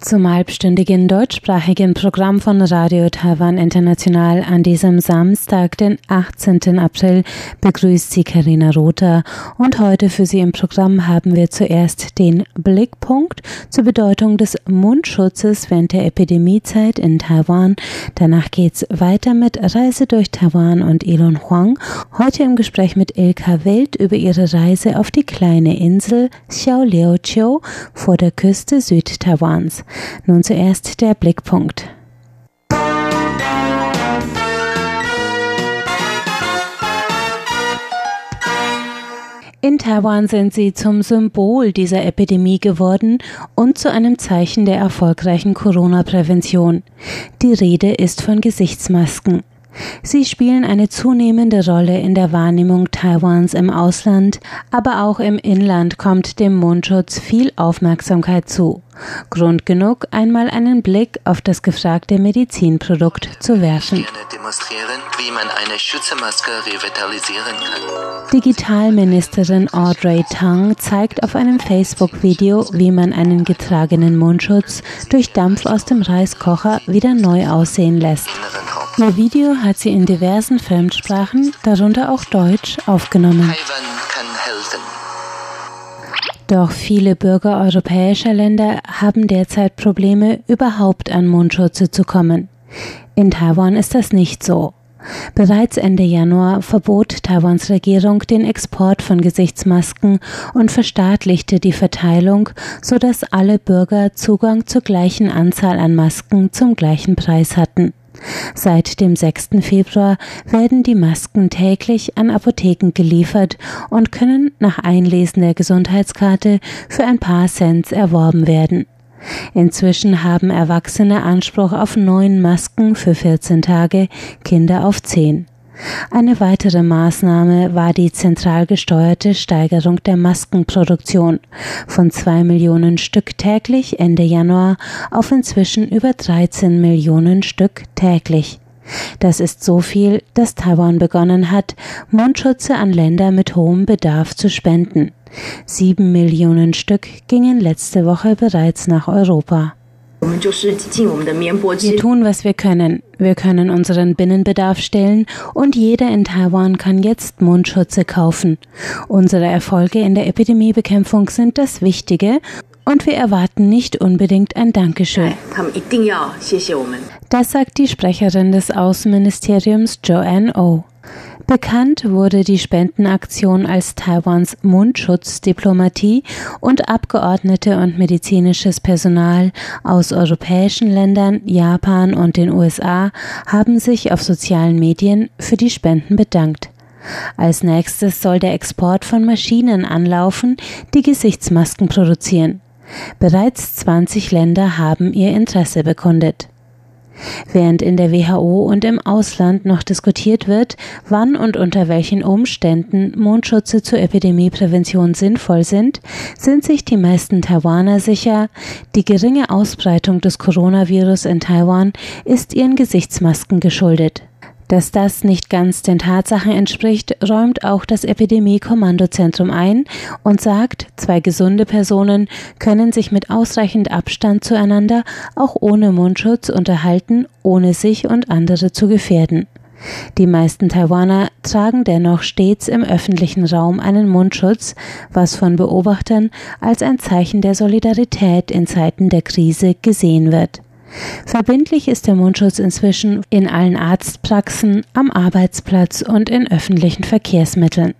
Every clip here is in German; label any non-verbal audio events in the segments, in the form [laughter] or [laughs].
Zum halbstündigen deutschsprachigen Programm von Radio Taiwan International an diesem Samstag, den 18. April, begrüßt sie Karina Rother. Und heute für Sie im Programm haben wir zuerst den Blickpunkt zur Bedeutung des Mundschutzes während der Epidemiezeit in Taiwan. Danach geht's weiter mit Reise durch Taiwan und Elon Huang. Heute im Gespräch mit Ilka Wild über ihre Reise auf die kleine Insel Xiaoliuqiu vor der Küste Südtaiwans. Nun zuerst der Blickpunkt. In Taiwan sind sie zum Symbol dieser Epidemie geworden und zu einem Zeichen der erfolgreichen Corona-Prävention. Die Rede ist von Gesichtsmasken. Sie spielen eine zunehmende Rolle in der Wahrnehmung Taiwans im Ausland, aber auch im Inland kommt dem Mundschutz viel Aufmerksamkeit zu. Grund genug, einmal einen Blick auf das gefragte Medizinprodukt zu werfen. Digitalministerin Audrey Tang zeigt auf einem Facebook-Video, wie man einen getragenen Mundschutz durch Dampf aus dem Reiskocher wieder neu aussehen lässt. Ihr Video hat sie in diversen Fremdsprachen, darunter auch Deutsch, aufgenommen. Doch viele Bürger europäischer Länder haben derzeit Probleme, überhaupt an Mundschutze zu kommen. In Taiwan ist das nicht so. Bereits Ende Januar verbot Taiwans Regierung den Export von Gesichtsmasken und verstaatlichte die Verteilung, sodass alle Bürger Zugang zur gleichen Anzahl an Masken zum gleichen Preis hatten. Seit dem 6. Februar werden die Masken täglich an Apotheken geliefert und können nach Einlesen der Gesundheitskarte für ein paar Cent erworben werden. Inzwischen haben Erwachsene Anspruch auf neun Masken für 14 Tage, Kinder auf zehn. Eine weitere Maßnahme war die zentral gesteuerte Steigerung der Maskenproduktion von zwei Millionen Stück täglich Ende Januar auf inzwischen über 13 Millionen Stück täglich. Das ist so viel, dass Taiwan begonnen hat, Mundschutze an Länder mit hohem Bedarf zu spenden. Sieben Millionen Stück gingen letzte Woche bereits nach Europa. Wir tun, was wir können. Wir können unseren Binnenbedarf stellen und jeder in Taiwan kann jetzt Mundschutze kaufen. Unsere Erfolge in der Epidemiebekämpfung sind das Wichtige und wir erwarten nicht unbedingt ein Dankeschön. Das sagt die Sprecherin des Außenministeriums Joanne O. Oh. Bekannt wurde die Spendenaktion als Taiwans Mundschutzdiplomatie und Abgeordnete und medizinisches Personal aus europäischen Ländern, Japan und den USA haben sich auf sozialen Medien für die Spenden bedankt. Als nächstes soll der Export von Maschinen anlaufen, die Gesichtsmasken produzieren. Bereits 20 Länder haben ihr Interesse bekundet. Während in der WHO und im Ausland noch diskutiert wird, wann und unter welchen Umständen Mundschutze zur Epidemieprävention sinnvoll sind, sind sich die meisten Taiwaner sicher, die geringe Ausbreitung des Coronavirus in Taiwan ist ihren Gesichtsmasken geschuldet. Dass das nicht ganz den Tatsachen entspricht, räumt auch das Epidemie-Kommandozentrum ein und sagt, zwei gesunde Personen können sich mit ausreichend Abstand zueinander auch ohne Mundschutz unterhalten, ohne sich und andere zu gefährden. Die meisten Taiwaner tragen dennoch stets im öffentlichen Raum einen Mundschutz, was von Beobachtern als ein Zeichen der Solidarität in Zeiten der Krise gesehen wird. Verbindlich ist der Mundschutz inzwischen in allen Arztpraxen, am Arbeitsplatz und in öffentlichen Verkehrsmitteln.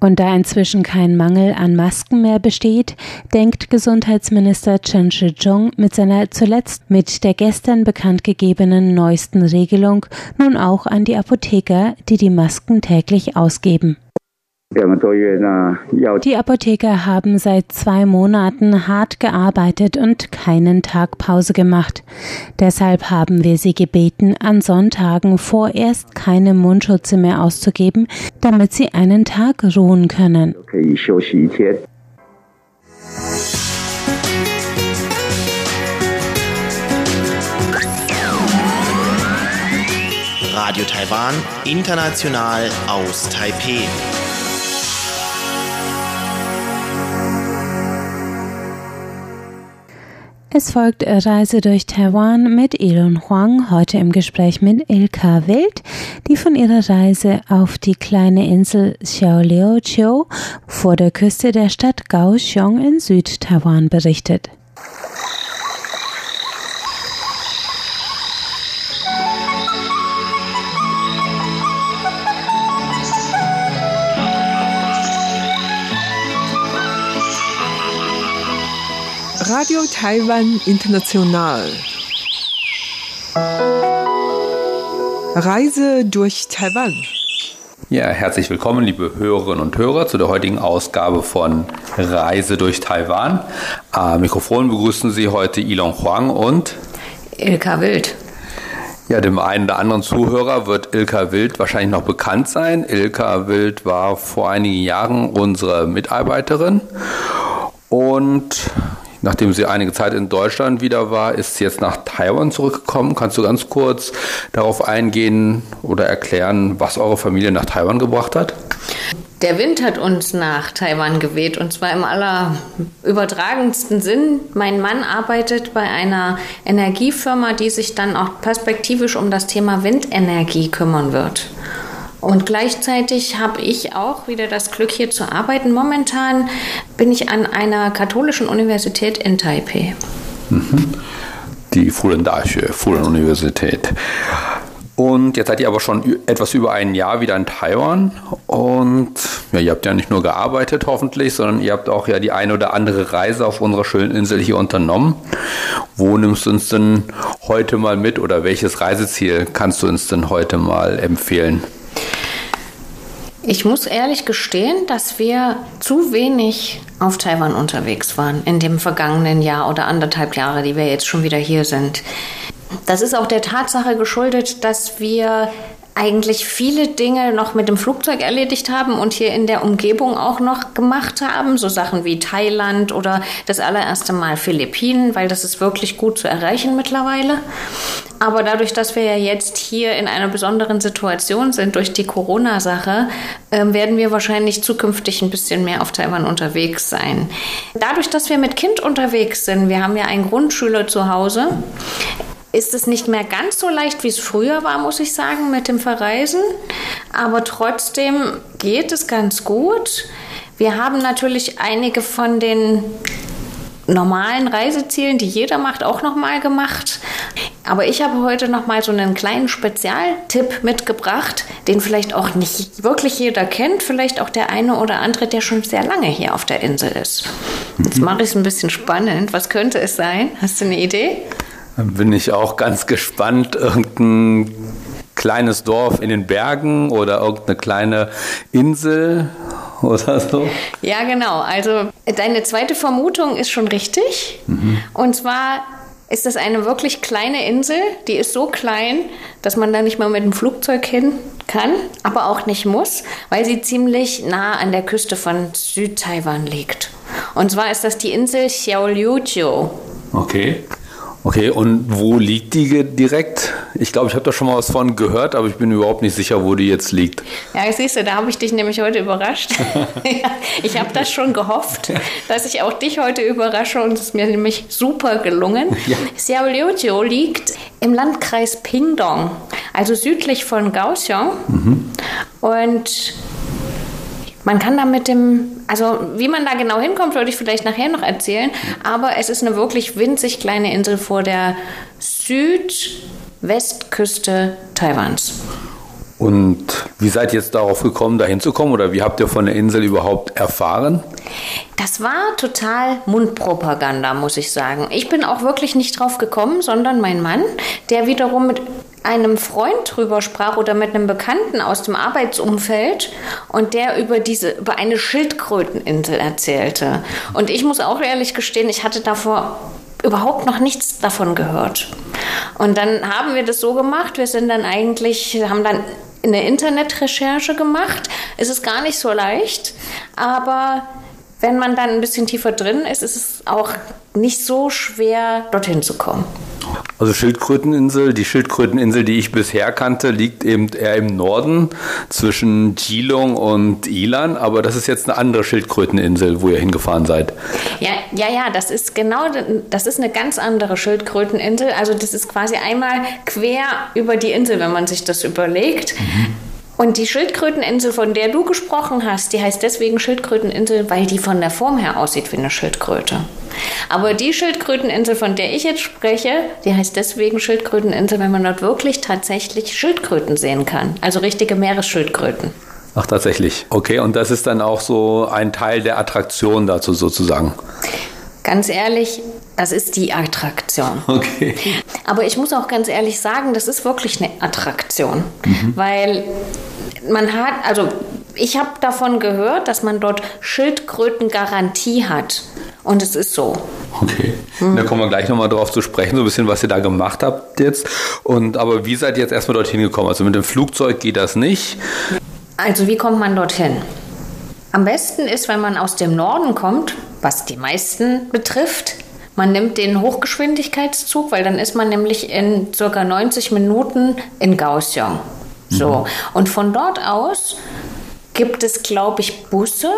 Und da inzwischen kein Mangel an Masken mehr besteht, denkt Gesundheitsminister Chen Shih-chung mit seiner zuletzt mit der gestern bekannt gegebenen neuesten Regelung nun auch an die Apotheker, die die Masken täglich ausgeben. Die Apotheker haben seit zwei Monaten hart gearbeitet und keinen Tag Pause gemacht. Deshalb haben wir sie gebeten, an Sonntagen vorerst keine Mundschutze mehr auszugeben, damit sie einen Tag ruhen können. Radio Taiwan, international aus Taipeh. Es folgt Reise durch Taiwan mit Elon Huang, heute im Gespräch mit Ilka Wild, die von ihrer Reise auf die kleine Insel Xiaoliuqiu vor der Küste der Stadt Kaohsiung in Südtaiwan berichtet. Radio Taiwan International. Reise durch Taiwan. Ja, herzlich willkommen, liebe Hörerinnen und Hörer, zu der heutigen Ausgabe von Reise durch Taiwan. Am Mikrofon begrüßen Sie heute Ilon Huang und Ilka Wild. Ja, dem einen oder anderen Zuhörer wird Ilka Wild wahrscheinlich noch bekannt sein. Ilka Wild war vor einigen Jahren unsere Mitarbeiterin und Nachdem sie einige Zeit in Deutschland wieder war, ist sie jetzt nach Taiwan zurückgekommen. Kannst du ganz kurz darauf eingehen oder erklären, was eure Familie nach Taiwan gebracht hat? Der Wind hat uns nach Taiwan geweht und zwar im allerübertragendsten Sinn. Mein Mann arbeitet bei einer Energiefirma, die sich dann auch perspektivisch um das Thema Windenergie kümmern wird. Und gleichzeitig habe ich auch wieder das Glück, hier zu arbeiten. Momentan bin ich an einer katholischen Universität in Taipei. Mhm. Die Fulen Dache, Fulen Universität. Und jetzt seid ihr aber schon etwas über ein Jahr wieder in Taiwan. Und ja, ihr habt ja nicht nur gearbeitet, hoffentlich, sondern ihr habt auch ja die eine oder andere Reise auf unserer schönen Insel hier unternommen. Wo nimmst du uns denn heute mal mit oder welches Reiseziel kannst du uns denn heute mal empfehlen? Ich muss ehrlich gestehen, dass wir zu wenig auf Taiwan unterwegs waren in dem vergangenen Jahr oder anderthalb Jahre, die wir jetzt schon wieder hier sind. Das ist auch der Tatsache geschuldet, dass wir eigentlich viele Dinge noch mit dem Flugzeug erledigt haben und hier in der Umgebung auch noch gemacht haben. So Sachen wie Thailand oder das allererste Mal Philippinen, weil das ist wirklich gut zu erreichen mittlerweile. Aber dadurch, dass wir ja jetzt hier in einer besonderen Situation sind durch die Corona-Sache, äh, werden wir wahrscheinlich zukünftig ein bisschen mehr auf Taiwan unterwegs sein. Dadurch, dass wir mit Kind unterwegs sind, wir haben ja einen Grundschüler zu Hause, ist es nicht mehr ganz so leicht, wie es früher war, muss ich sagen, mit dem Verreisen. Aber trotzdem geht es ganz gut. Wir haben natürlich einige von den normalen Reisezielen, die jeder macht, auch nochmal gemacht. Aber ich habe heute nochmal so einen kleinen Spezialtipp mitgebracht, den vielleicht auch nicht wirklich jeder kennt, vielleicht auch der eine oder andere, der schon sehr lange hier auf der Insel ist. Jetzt mhm. mache ich es ein bisschen spannend. Was könnte es sein? Hast du eine Idee? bin ich auch ganz gespannt. Irgendein kleines Dorf in den Bergen oder irgendeine kleine Insel oder so? Ja, genau. Also deine zweite Vermutung ist schon richtig. Mhm. Und zwar ist das eine wirklich kleine Insel. Die ist so klein, dass man da nicht mal mit dem Flugzeug hin kann, aber auch nicht muss, weil sie ziemlich nah an der Küste von Südtaiwan liegt. Und zwar ist das die Insel Xiaoliuqiu. Okay. Okay, und wo liegt die direkt? Ich glaube, ich habe da schon mal was von gehört, aber ich bin überhaupt nicht sicher, wo die jetzt liegt. Ja, siehst du, da habe ich dich nämlich heute überrascht. [laughs] [laughs] ich habe das schon gehofft, dass ich auch dich heute überrasche und es ist mir nämlich super gelungen. [laughs] Ja. Xiaoliuqiu liegt im Landkreis Pingdong, also südlich von Kaohsiung. Mhm. Und man kann da mit dem, also wie man da genau hinkommt, würde ich vielleicht nachher noch erzählen. Aber es ist eine wirklich winzig kleine Insel vor der Südwestküste Taiwans. Und wie seid ihr jetzt darauf gekommen, da hinzukommen oder wie habt ihr von der Insel überhaupt erfahren? Das war total Mundpropaganda, muss ich sagen. Ich bin auch wirklich nicht drauf gekommen, sondern mein Mann, der wiederum mit einem Freund drüber sprach oder mit einem Bekannten aus dem Arbeitsumfeld und der über diese über eine Schildkröteninsel erzählte. Und ich muss auch ehrlich gestehen, ich hatte davor überhaupt noch nichts davon gehört. Und dann haben wir das so gemacht, wir sind dann eigentlich haben dann eine Internetrecherche gemacht. Es ist gar nicht so leicht, aber wenn man dann ein bisschen tiefer drin ist, ist es auch nicht so schwer, dorthin zu kommen. Also Schildkröteninsel, die Schildkröteninsel, die ich bisher kannte, liegt eben eher im Norden zwischen Geelong und Ilan, aber das ist jetzt eine andere Schildkröteninsel, wo ihr hingefahren seid. Ja, ja, ja, das ist genau, das ist eine ganz andere Schildkröteninsel. Also das ist quasi einmal quer über die Insel, wenn man sich das überlegt. Mhm. Und die Schildkröteninsel, von der du gesprochen hast, die heißt deswegen Schildkröteninsel, weil die von der Form her aussieht wie eine Schildkröte. Aber die Schildkröteninsel, von der ich jetzt spreche, die heißt deswegen Schildkröteninsel, weil man dort wirklich tatsächlich Schildkröten sehen kann. Also richtige Meeresschildkröten. Ach, tatsächlich. Okay, und das ist dann auch so ein Teil der Attraktion dazu sozusagen. Ganz ehrlich, das ist die Attraktion. Okay. Aber ich muss auch ganz ehrlich sagen, das ist wirklich eine Attraktion, mhm. weil man hat, also ich habe davon gehört, dass man dort Schildkrötengarantie hat. Und es ist so. Okay. Mhm. Da kommen wir gleich nochmal drauf zu sprechen, so ein bisschen, was ihr da gemacht habt jetzt. Und aber wie seid ihr jetzt erstmal dorthin gekommen? Also mit dem Flugzeug geht das nicht. Also wie kommt man dorthin? Am besten ist, wenn man aus dem Norden kommt, was die meisten betrifft, man nimmt den Hochgeschwindigkeitszug, weil dann ist man nämlich in circa 90 Minuten in Kaohsiung. So. Mhm. Und von dort aus gibt es, glaube ich, Busse,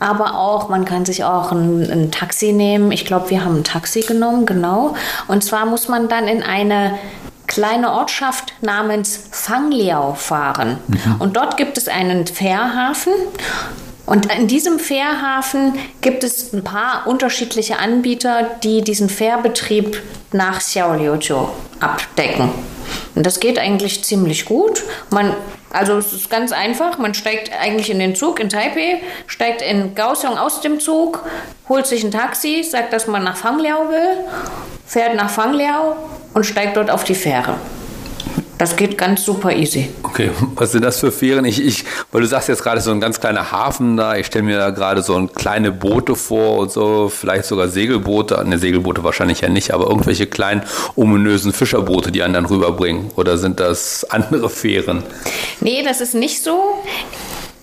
aber auch, man kann sich auch ein, ein Taxi nehmen. Ich glaube, wir haben ein Taxi genommen, genau. Und zwar muss man dann in eine kleine Ortschaft namens Fangliao fahren. Mhm. Und dort gibt es einen Fährhafen. Und in diesem Fährhafen gibt es ein paar unterschiedliche Anbieter, die diesen Fährbetrieb nach Xiaoliujiu abdecken. Und das geht eigentlich ziemlich gut. Man, also es ist ganz einfach. Man steigt eigentlich in den Zug in Taipei, steigt in Kaohsiung aus dem Zug, holt sich ein Taxi, sagt, dass man nach Fangliao will, fährt nach Fangliao und steigt dort auf die Fähre. Das geht ganz super easy. Okay, was sind das für Fähren? Ich, ich, weil du sagst jetzt gerade so ein ganz kleiner Hafen da, ich stelle mir da gerade so ein kleine Boote vor und so, vielleicht sogar Segelboote, ne Segelboote wahrscheinlich ja nicht, aber irgendwelche kleinen ominösen Fischerboote, die einen dann rüberbringen. Oder sind das andere Fähren? Nee, das ist nicht so.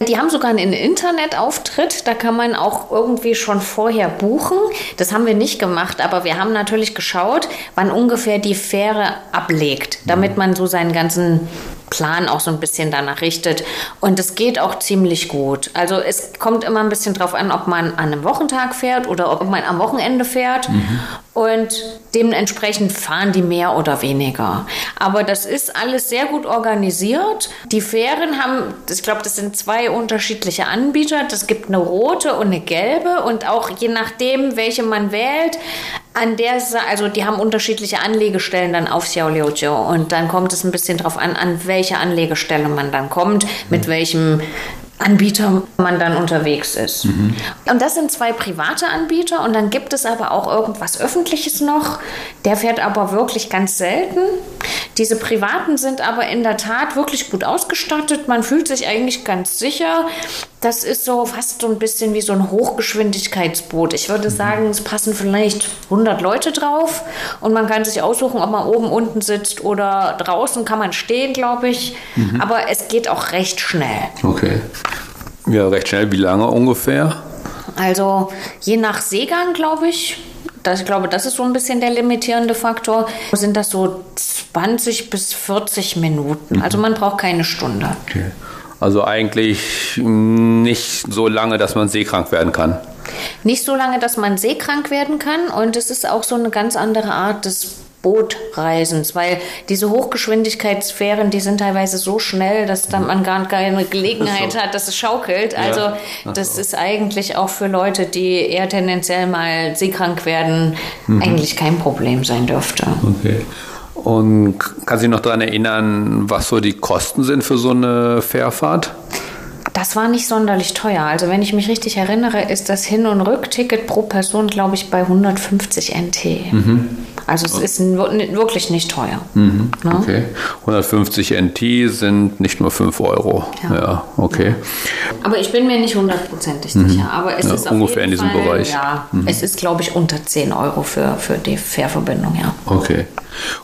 Die haben sogar einen Internetauftritt, da kann man auch irgendwie schon vorher buchen. Das haben wir nicht gemacht, aber wir haben natürlich geschaut, wann ungefähr die Fähre ablegt, damit man so seinen ganzen Plan auch so ein bisschen danach richtet. Und es geht auch ziemlich gut. Also es kommt immer ein bisschen drauf an, ob man an einem Wochentag fährt oder ob man am Wochenende fährt. Mhm. Und dementsprechend fahren die mehr oder weniger. Aber das ist alles sehr gut organisiert. Die Fähren haben, ich glaube, das sind zwei unterschiedliche Anbieter. Das gibt eine rote und eine gelbe. Und auch je nachdem, welche man wählt, an der, also die haben unterschiedliche Anlegestellen dann auf Xiaoliujiu und dann kommt es ein bisschen drauf an, an welche Anlegestelle man dann kommt, mit mhm. welchem Anbieter man dann unterwegs ist. Mhm. Und das sind zwei private Anbieter und dann gibt es aber auch irgendwas Öffentliches noch. Der fährt aber wirklich ganz selten. Diese privaten sind aber in der Tat wirklich gut ausgestattet. Man fühlt sich eigentlich ganz sicher. Das ist so fast so ein bisschen wie so ein Hochgeschwindigkeitsboot. Ich würde sagen, es passen vielleicht 100 Leute drauf und man kann sich aussuchen, ob man oben, unten sitzt oder draußen kann man stehen, glaube ich. Mhm. Aber es geht auch recht schnell. Okay. Ja, recht schnell. Wie lange ungefähr? Also je nach Seegang, glaube ich. Das, ich glaube, das ist so ein bisschen der limitierende Faktor. Sind das so 20 bis 40 Minuten? Mhm. Also man braucht keine Stunde. Okay. Also eigentlich nicht so lange, dass man seekrank werden kann. Nicht so lange, dass man seekrank werden kann. Und es ist auch so eine ganz andere Art des Bootreisens, weil diese Hochgeschwindigkeitssphären, die sind teilweise so schnell, dass dann man gar keine Gelegenheit so. hat, dass es schaukelt. Also ja. das ist eigentlich auch für Leute, die eher tendenziell mal seekrank werden, mhm. eigentlich kein Problem sein dürfte. Okay. Und kann sich noch daran erinnern, was so die Kosten sind für so eine Fährfahrt? Das war nicht sonderlich teuer. Also wenn ich mich richtig erinnere, ist das Hin- und Rückticket pro Person, glaube ich, bei 150 NT. Mhm. Also es ist wirklich nicht teuer. Mhm. Ne? Okay. 150 NT sind nicht nur 5 Euro. Ja, ja okay. Aber ich bin mir nicht hundertprozentig mhm. sicher. Aber es ja, ist ungefähr in diesem Fall, Bereich. Ja, mhm. es ist, glaube ich, unter 10 Euro für, für die Fährverbindung, ja. Okay.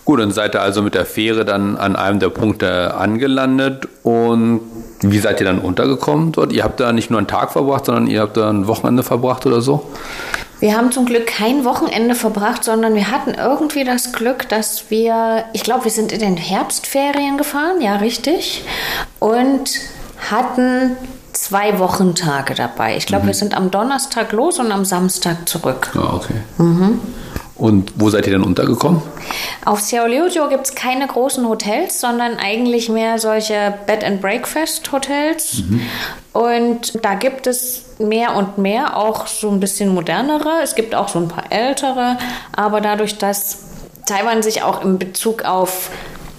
Gut, dann seid ihr also mit der Fähre dann an einem der Punkte angelandet und wie seid ihr dann untergekommen dort? Ihr habt da nicht nur einen Tag verbracht, sondern ihr habt da ein Wochenende verbracht oder so? Wir haben zum Glück kein Wochenende verbracht, sondern wir hatten irgendwie das Glück, dass wir, ich glaube, wir sind in den Herbstferien gefahren, ja, richtig, und hatten zwei Wochentage dabei. Ich glaube, mhm. wir sind am Donnerstag los und am Samstag zurück. Ah, okay. Mhm. Und wo seid ihr denn untergekommen? Auf Xiaoliujiu gibt es keine großen Hotels, sondern eigentlich mehr solche Bed and Breakfast Hotels. Mhm. Und da gibt es mehr und mehr auch so ein bisschen modernere. Es gibt auch so ein paar ältere, aber dadurch, dass Taiwan sich auch in Bezug auf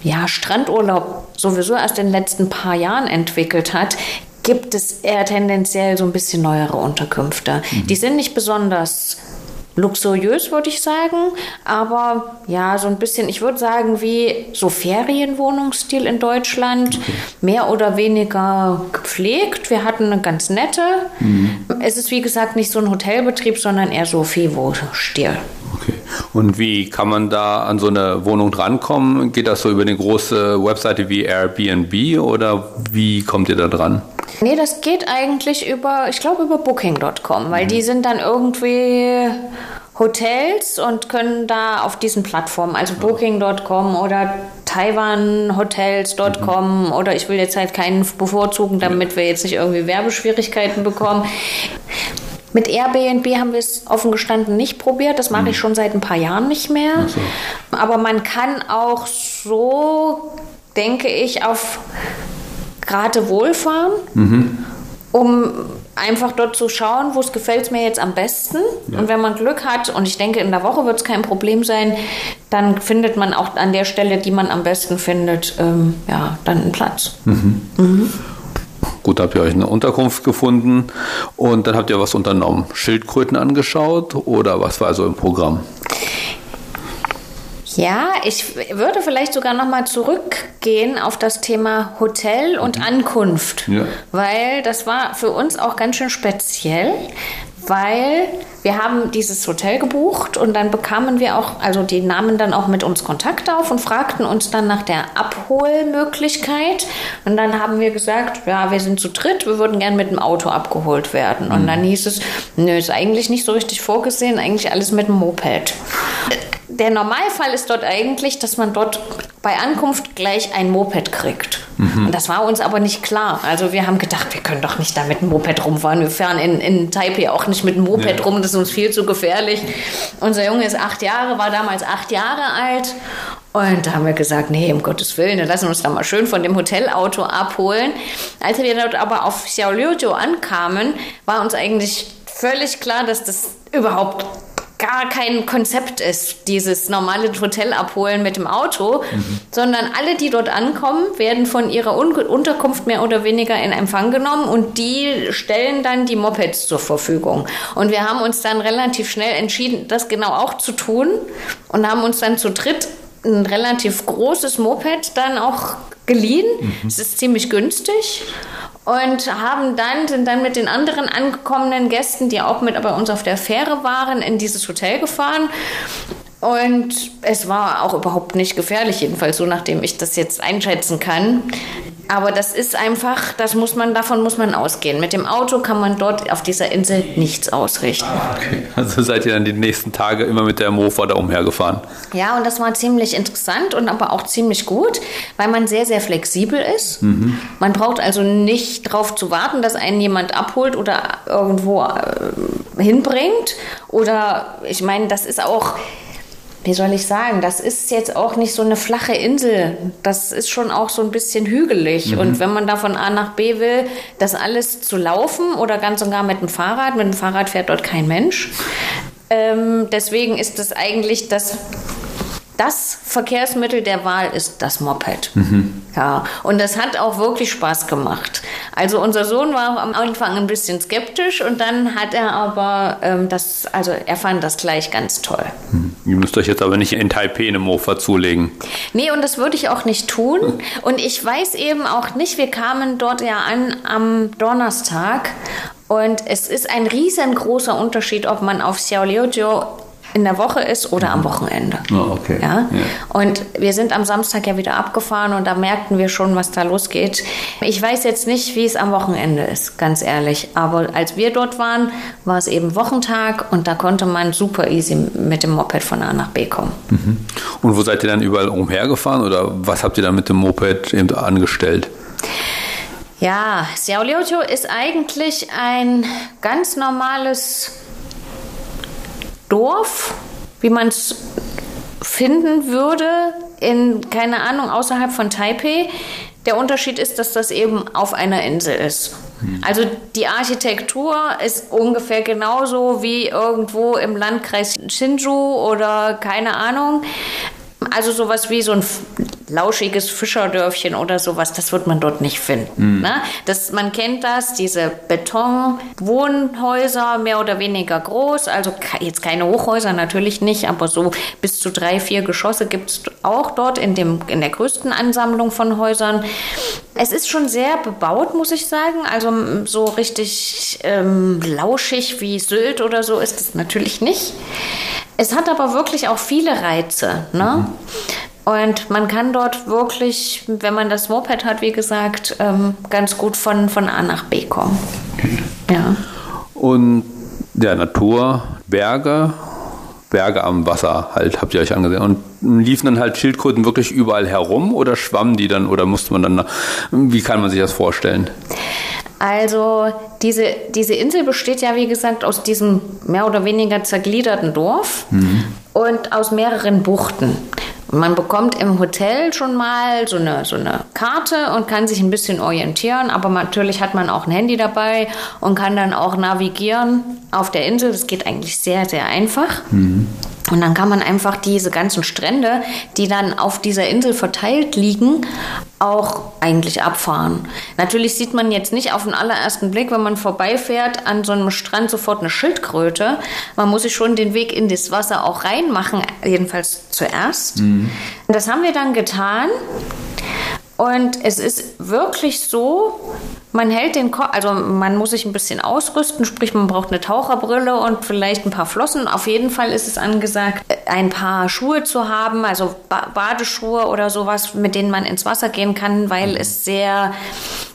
ja, Strandurlaub sowieso erst in den letzten paar Jahren entwickelt hat, gibt es eher tendenziell so ein bisschen neuere Unterkünfte. Mhm. Die sind nicht besonders luxuriös, würde ich sagen, aber ja, so ein bisschen, ich würde sagen, wie so Ferienwohnungsstil in Deutschland, mehr oder weniger gepflegt. Wir hatten eine ganz nette. Mhm. Es ist, wie gesagt, nicht so ein Hotelbetrieb, sondern eher so Fivo-Stil. Okay. Und wie kann man da an so eine Wohnung drankommen? Geht das so über eine große Webseite wie Airbnb oder wie kommt ihr da dran? Nee, das geht eigentlich über, ich glaube, über Booking.com, weil mhm. die sind dann irgendwie Hotels und können da auf diesen Plattformen, also Booking.com oder TaiwanHotels.com mhm. oder ich will jetzt halt keinen bevorzugen, damit wir jetzt nicht irgendwie Werbeschwierigkeiten bekommen. Mit Airbnb haben wir es offen gestanden nicht probiert. Das mache ich mhm. schon seit ein paar Jahren nicht mehr. So. Aber man kann auch so, denke ich, auf Geratewohl fahren, mhm. um einfach dort zu schauen, wo es gefällt mir jetzt am besten. Ja. Und wenn man Glück hat, und ich denke, in der Woche wird es kein Problem sein, dann findet man auch an der Stelle, die man am besten findet, ähm, ja, dann einen Platz. Mhm. Mhm. Gut, habt ihr euch eine Unterkunft gefunden und dann habt ihr was unternommen. Schildkröten angeschaut oder was war so im Programm? Ja, ich würde vielleicht sogar noch mal zurückgehen auf das Thema Hotel und mhm. Ankunft, ja. weil das war für uns auch ganz schön speziell, weil wir haben dieses Hotel gebucht und dann bekamen wir auch, also die nahmen dann auch mit uns Kontakt auf und fragten uns dann nach der Abholmöglichkeit. Und dann haben wir gesagt, ja, wir sind zu dritt, wir würden gern mit dem Auto abgeholt werden. Und mhm. dann hieß es, nö, ist eigentlich nicht so richtig vorgesehen, eigentlich alles mit dem Moped der Normalfall ist dort eigentlich, dass man dort bei Ankunft gleich ein Moped kriegt. Mhm. Und das war uns aber nicht klar. Also wir haben gedacht, wir können doch nicht da mit dem Moped rumfahren. Wir fahren in, in Taipei auch nicht mit dem Moped ja. rum, das ist uns viel zu gefährlich. Unser Junge ist acht Jahre, war damals acht Jahre alt. Und da haben wir gesagt, nee, um Gottes Willen, dann lassen wir uns da mal schön von dem Hotelauto abholen. Als wir dort aber auf Xiaoliujiu ankamen, war uns eigentlich völlig klar, dass das überhaupt gar kein Konzept ist, dieses normale Hotel abholen mit dem Auto, mhm. sondern alle, die dort ankommen, werden von ihrer Un Unterkunft mehr oder weniger in Empfang genommen und die stellen dann die Mopeds zur Verfügung. Und wir haben uns dann relativ schnell entschieden, das genau auch zu tun und haben uns dann zu dritt ein relativ großes Moped dann auch geliehen. Mhm. Es ist ziemlich günstig und haben dann, sind dann mit den anderen angekommenen Gästen, die auch mit bei uns auf der Fähre waren, in dieses Hotel gefahren. Und es war auch überhaupt nicht gefährlich, jedenfalls so, nachdem ich das jetzt einschätzen kann. Aber das ist einfach, das muss man, davon muss man ausgehen. Mit dem Auto kann man dort auf dieser Insel nichts ausrichten. Okay, also seid ihr dann die nächsten Tage immer mit der Mofa da umhergefahren? Ja, und das war ziemlich interessant und aber auch ziemlich gut, weil man sehr, sehr flexibel ist. Mhm. Man braucht also nicht darauf zu warten, dass einen jemand abholt oder irgendwo äh, hinbringt. Oder ich meine, das ist auch wie soll ich sagen, das ist jetzt auch nicht so eine flache Insel. Das ist schon auch so ein bisschen hügelig. Mhm. Und wenn man da von A nach B will, das alles zu laufen oder ganz und gar mit dem Fahrrad, mit dem Fahrrad fährt dort kein Mensch. Ähm, deswegen ist das eigentlich das das Verkehrsmittel der Wahl ist das Moped. Mhm. Ja, und das hat auch wirklich Spaß gemacht. Also unser Sohn war am Anfang ein bisschen skeptisch und dann hat er aber ähm, das, also er fand das gleich ganz toll. Mhm. Ihr müsst euch jetzt aber nicht in Taipei eine Mofa zulegen. Nee, und das würde ich auch nicht tun. Und ich weiß eben auch nicht, wir kamen dort ja an am Donnerstag und es ist ein riesengroßer Unterschied, ob man auf Xiaoliujiu in der Woche ist oder am Wochenende. Oh, okay. Ja? Ja. Und wir sind am Samstag ja wieder abgefahren und da merkten wir schon, was da losgeht. Ich weiß jetzt nicht, wie es am Wochenende ist, ganz ehrlich. Aber als wir dort waren, war es eben Wochentag und da konnte man super easy mit dem Moped von A nach B kommen. Und wo seid ihr dann überall umhergefahren oder was habt ihr dann mit dem Moped eben angestellt? Ja, Xiaoliuqiu ist eigentlich ein ganz normales Dorf, wie man es finden würde, in, keine Ahnung, außerhalb von Taipei. Der Unterschied ist, dass das eben auf einer Insel ist. Also die Architektur ist ungefähr genauso wie irgendwo im Landkreis Hsinchu oder keine Ahnung. Also sowas wie so ein lauschiges Fischerdörfchen oder sowas, das wird man dort nicht finden. Ne? Das, man kennt das, diese Betonwohnhäuser, mehr oder weniger groß, also jetzt keine Hochhäuser natürlich nicht, aber so bis zu drei, vier Geschosse gibt es auch dort in, dem, in der größten Ansammlung von Häusern. Es ist schon sehr bebaut, muss ich sagen. Also so richtig ähm, lauschig wie Sylt oder so ist es natürlich nicht. Es hat aber wirklich auch viele Reize. Ne? Und man kann dort wirklich, wenn man das Moped hat, wie gesagt, ähm, ganz gut von, von A nach B kommen. Ja. Und ja, Natur, Berge, Berge am Wasser halt, habt ihr euch angesehen. Und liefen dann halt Schildkröten wirklich überall herum oder schwammen die dann oder musste man dann, wie kann man sich das vorstellen? Also diese, diese Insel besteht ja, wie gesagt, aus diesem mehr oder weniger zergliederten Dorf und aus mehreren Buchten. Und man bekommt im Hotel schon mal so eine, so eine Karte und kann sich ein bisschen orientieren, aber natürlich hat man auch ein Handy dabei und kann dann auch navigieren auf der Insel. Das geht eigentlich sehr, sehr einfach. Und dann kann man einfach diese ganzen Strände, die dann auf dieser Insel verteilt liegen, auch eigentlich abfahren. Natürlich sieht man jetzt nicht auf den allerersten Blick, wenn man vorbeifährt, an so einem Strand sofort eine Schildkröte. Man muss sich schon den Weg in das Wasser auch reinmachen, jedenfalls zuerst. Das haben wir dann getan. Und es ist wirklich so, man hält den Kopf, also man muss sich ein bisschen ausrüsten, sprich man braucht eine Taucherbrille und vielleicht ein paar Flossen. Auf jeden Fall ist es angesagt, ein paar Schuhe zu haben, also ba Badeschuhe oder sowas, mit denen man ins Wasser gehen kann, weil es sehr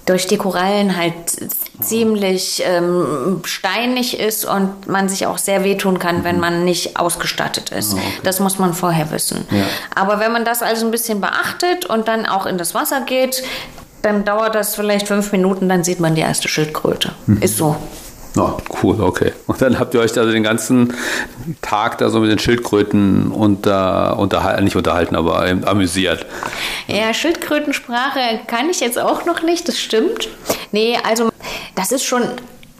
durch die Korallen halt ziemlich ähm, steinig ist und man sich auch sehr wehtun kann, wenn man nicht ausgestattet ist. Das muss man vorher wissen. Aber wenn man das also ein bisschen beachtet und dann auch in das Wasser geht, dann dauert das vielleicht fünf Minuten, dann sieht man die erste Schildkröte. Ist so. Ja, cool, okay. Und dann habt ihr euch da den ganzen Tag da so mit den Schildkröten unter, unterhalten, nicht unterhalten, aber amüsiert. Ja, Schildkrötensprache kann ich jetzt auch noch nicht, das stimmt. Nee, also das ist schon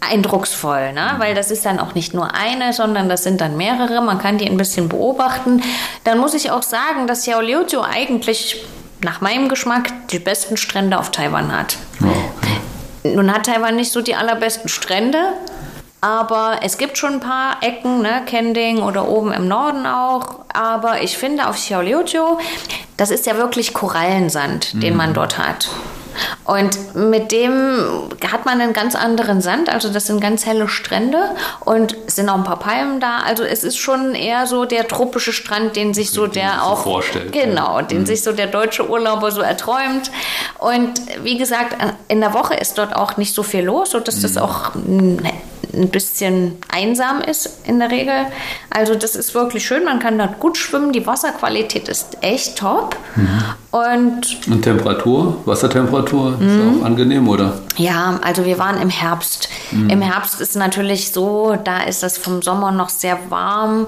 eindrucksvoll, ne? weil das ist dann auch nicht nur eine, sondern das sind dann mehrere. Man kann die ein bisschen beobachten. Dann muss ich auch sagen, dass Xiaoliuqiu eigentlich nach meinem Geschmack die besten Strände auf Taiwan hat. Nun hat Taiwan nicht so die allerbesten Strände, aber es gibt schon ein paar Ecken, ne, Kending oder oben im Norden auch. Aber ich finde auf Xiaoliuqiu, das ist ja wirklich Korallensand, den man dort hat. Und mit dem hat man einen ganz anderen Sand, also das sind ganz helle Strände und es sind auch ein paar Palmen da. Also es ist schon eher so der tropische Strand, den sich so der so auch vorstellt, Genau, den sich so der deutsche Urlauber so erträumt. Und wie gesagt, in der Woche ist dort auch nicht so viel los, sodass das auch ein bisschen einsam ist in der Regel. Also das ist wirklich schön, man kann dort gut schwimmen, die Wasserqualität ist echt top. Und Und Temperatur, Wassertemperatur, ist auch angenehm, oder? ja, also wir waren im Herbst. Im Herbst ist natürlich so, da ist es vom Sommer noch sehr warm.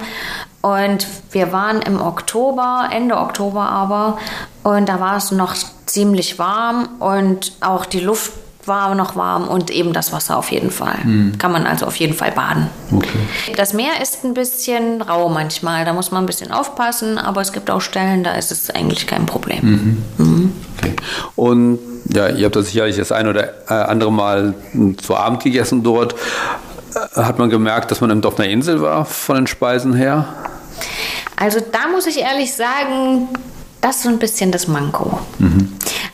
Und wir waren im Oktober, Ende Oktober aber, und da war es noch ziemlich warm und auch die Luft war noch warm und eben das Wasser auf jeden Fall. Kann man also auf jeden Fall baden. Okay. Das Meer ist ein bisschen rau manchmal, da muss man ein bisschen aufpassen, aber es gibt auch Stellen, da ist es eigentlich kein Problem. okay. Und ja, ihr habt das sicherlich das ein oder äh, andere Mal zu Abend gegessen dort. Äh, Hat man gemerkt, dass man eben auf einer Insel war von den Speisen her? Also da muss ich ehrlich sagen, das ist so ein bisschen das Manko.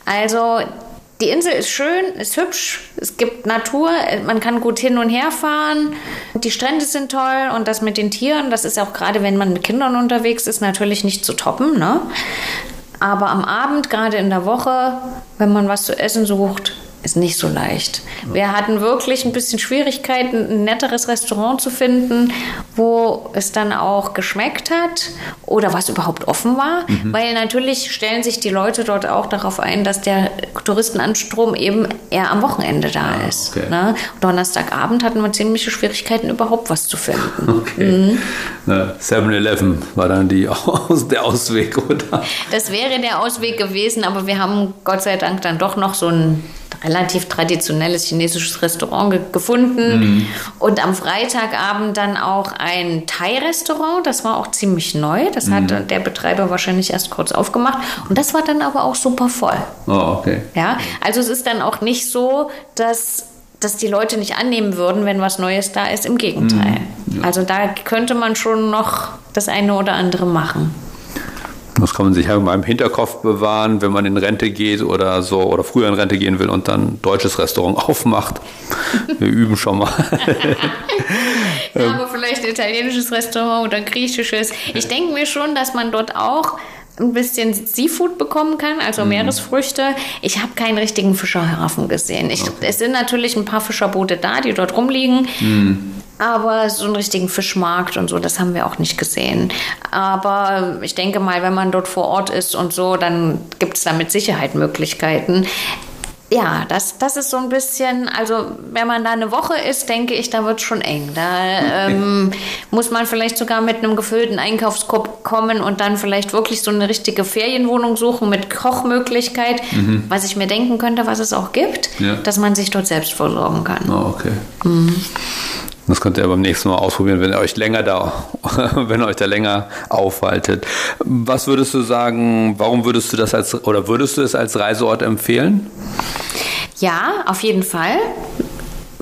Also die Insel ist schön, ist hübsch, es gibt Natur, man kann gut hin und her fahren, die Strände sind toll und das mit den Tieren, das ist auch gerade, wenn man mit Kindern unterwegs ist, natürlich nicht zu toppen. Ne? Aber am Abend, gerade in der Woche, wenn man was zu essen sucht, ist nicht so leicht. Wir hatten wirklich ein bisschen Schwierigkeiten, ein netteres Restaurant zu finden, wo es dann auch geschmeckt hat oder was überhaupt offen war, mhm. weil natürlich stellen sich die Leute dort auch darauf ein, dass der Touristenanstrom eben eher am Wochenende da ah, ist. Okay. Ne? Donnerstagabend hatten wir ziemliche Schwierigkeiten, überhaupt was zu finden. Okay. Mhm. 7-Eleven war dann die [laughs] Aus der Ausweg, oder? Das wäre der Ausweg gewesen, aber wir haben Gott sei Dank dann doch noch so ein relativ traditionelles chinesisches Restaurant ge gefunden. Mhm. Und am Freitagabend dann auch ein Thai-Restaurant. Das war auch ziemlich neu. Das mhm. hat der Betreiber wahrscheinlich erst kurz aufgemacht. Und das war dann aber auch super voll. Oh, okay. Ja, also es ist dann auch nicht so, dass dass die Leute nicht annehmen würden, wenn was Neues da ist. Im Gegenteil. Mhm. Ja. Also da könnte man schon noch das eine oder andere machen. Das kann man sich ja in meinem Hinterkopf bewahren, wenn man in Rente geht oder so oder früher in Rente gehen will und dann ein deutsches Restaurant [laughs] aufmacht. Wir üben schon mal. [laughs] ja, aber vielleicht ein italienisches Restaurant oder ein griechisches. Ich denke mir schon, dass man dort auch ein bisschen Seafood bekommen kann, also mhm. Meeresfrüchte. Ich habe keinen richtigen Fischerhafen gesehen. Ich, okay. Es sind natürlich ein paar Fischerboote da, die dort rumliegen. Mhm. Aber so einen richtigen Fischmarkt und so, das haben wir auch nicht gesehen. Aber ich denke mal, wenn man dort vor Ort ist und so, dann gibt es da mit Sicherheit Möglichkeiten. Ja, das, das ist so ein bisschen, also wenn man da eine Woche ist, denke ich, da wird es schon eng. Da ähm, [laughs] muss man vielleicht sogar mit einem gefüllten Einkaufskorb kommen und dann vielleicht wirklich so eine richtige Ferienwohnung suchen mit Kochmöglichkeit, mhm. was ich mir denken könnte, was es auch gibt, ja. dass man sich dort selbst versorgen kann. Oh, okay. Mhm. Das könnt ihr beim nächsten Mal ausprobieren, wenn ihr euch länger da, [laughs] wenn ihr euch da länger aufhaltet. Was würdest du sagen, warum würdest du das als oder würdest du es als Reiseort empfehlen? Ja, auf jeden Fall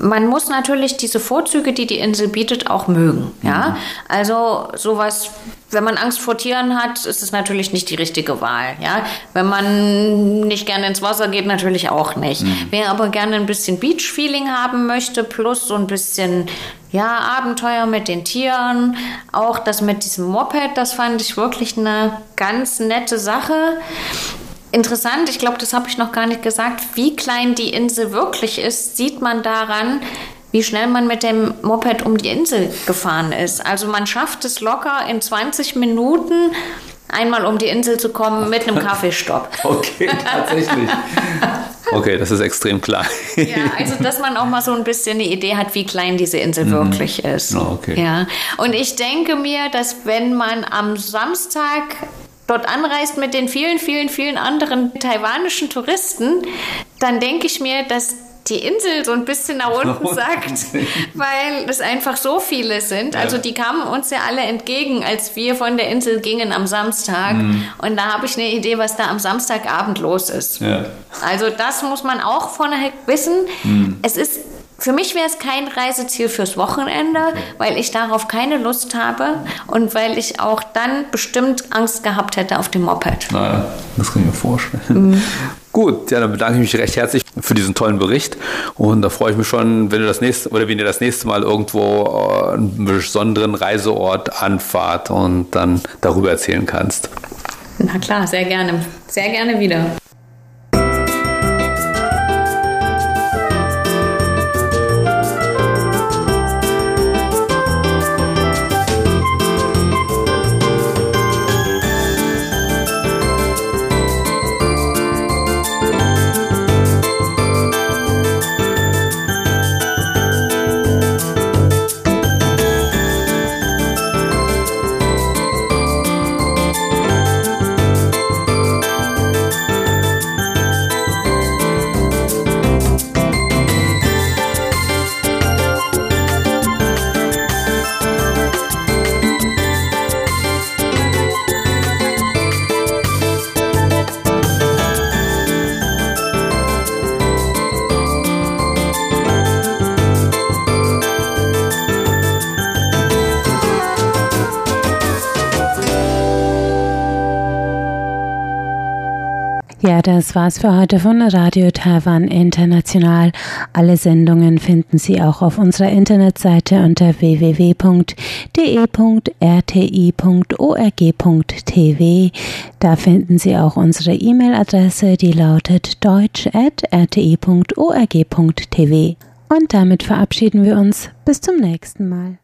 man muss natürlich diese Vorzüge, die die Insel bietet, auch mögen. Ja, mhm. also sowas, wenn man Angst vor Tieren hat, ist es natürlich nicht die richtige Wahl. Ja, wenn man nicht gerne ins Wasser geht, natürlich auch nicht. Mhm. Wer aber gerne ein bisschen Beach-Feeling haben möchte, plus so ein bisschen ja, Abenteuer mit den Tieren, auch das mit diesem Moped, das fand ich wirklich eine ganz nette Sache. Interessant, ich glaube, das habe ich noch gar nicht gesagt, wie klein die Insel wirklich ist, sieht man daran, wie schnell man mit dem Moped um die Insel gefahren ist. Also man schafft es locker in 20 Minuten einmal um die Insel zu kommen mit einem Kaffeestopp. [laughs] Okay, tatsächlich. Okay, das ist extrem klein. Ja, also dass man auch mal so ein bisschen eine Idee hat, wie klein diese Insel mhm. wirklich ist. Oh, okay. Ja. Und ich denke mir, dass wenn man am Samstag dort anreist mit den vielen, vielen, vielen anderen taiwanischen Touristen, dann denke ich mir, dass die Insel so ein bisschen nach unten [laughs] sagt, weil es einfach so viele sind. Also die kamen uns ja alle entgegen, als wir von der Insel gingen am Samstag. Mhm. Und da habe ich eine Idee, was da am Samstagabend los ist. Ja. Also das muss man auch vorne wissen. Mhm. Es ist für mich wäre es kein Reiseziel fürs Wochenende, weil ich darauf keine Lust habe und weil ich auch dann bestimmt Angst gehabt hätte auf dem Moped. Naja, das kann ich mir vorstellen. Mhm. Gut, ja, dann bedanke ich mich recht herzlich für diesen tollen Bericht und da freue ich mich schon, wenn du das nächste oder wenn ihr das nächste Mal irgendwo äh, einen besonderen Reiseort anfahrt und dann darüber erzählen kannst. Na klar, sehr gerne. Sehr gerne wieder. Das war's für heute von Radio Taiwan International. Alle Sendungen finden Sie auch auf unserer Internetseite unter www.de.rti.org.tv. Da finden Sie auch unsere E-Mail-Adresse, die lautet deutsch.rti.org.tv. Und damit verabschieden wir uns. Bis zum nächsten Mal.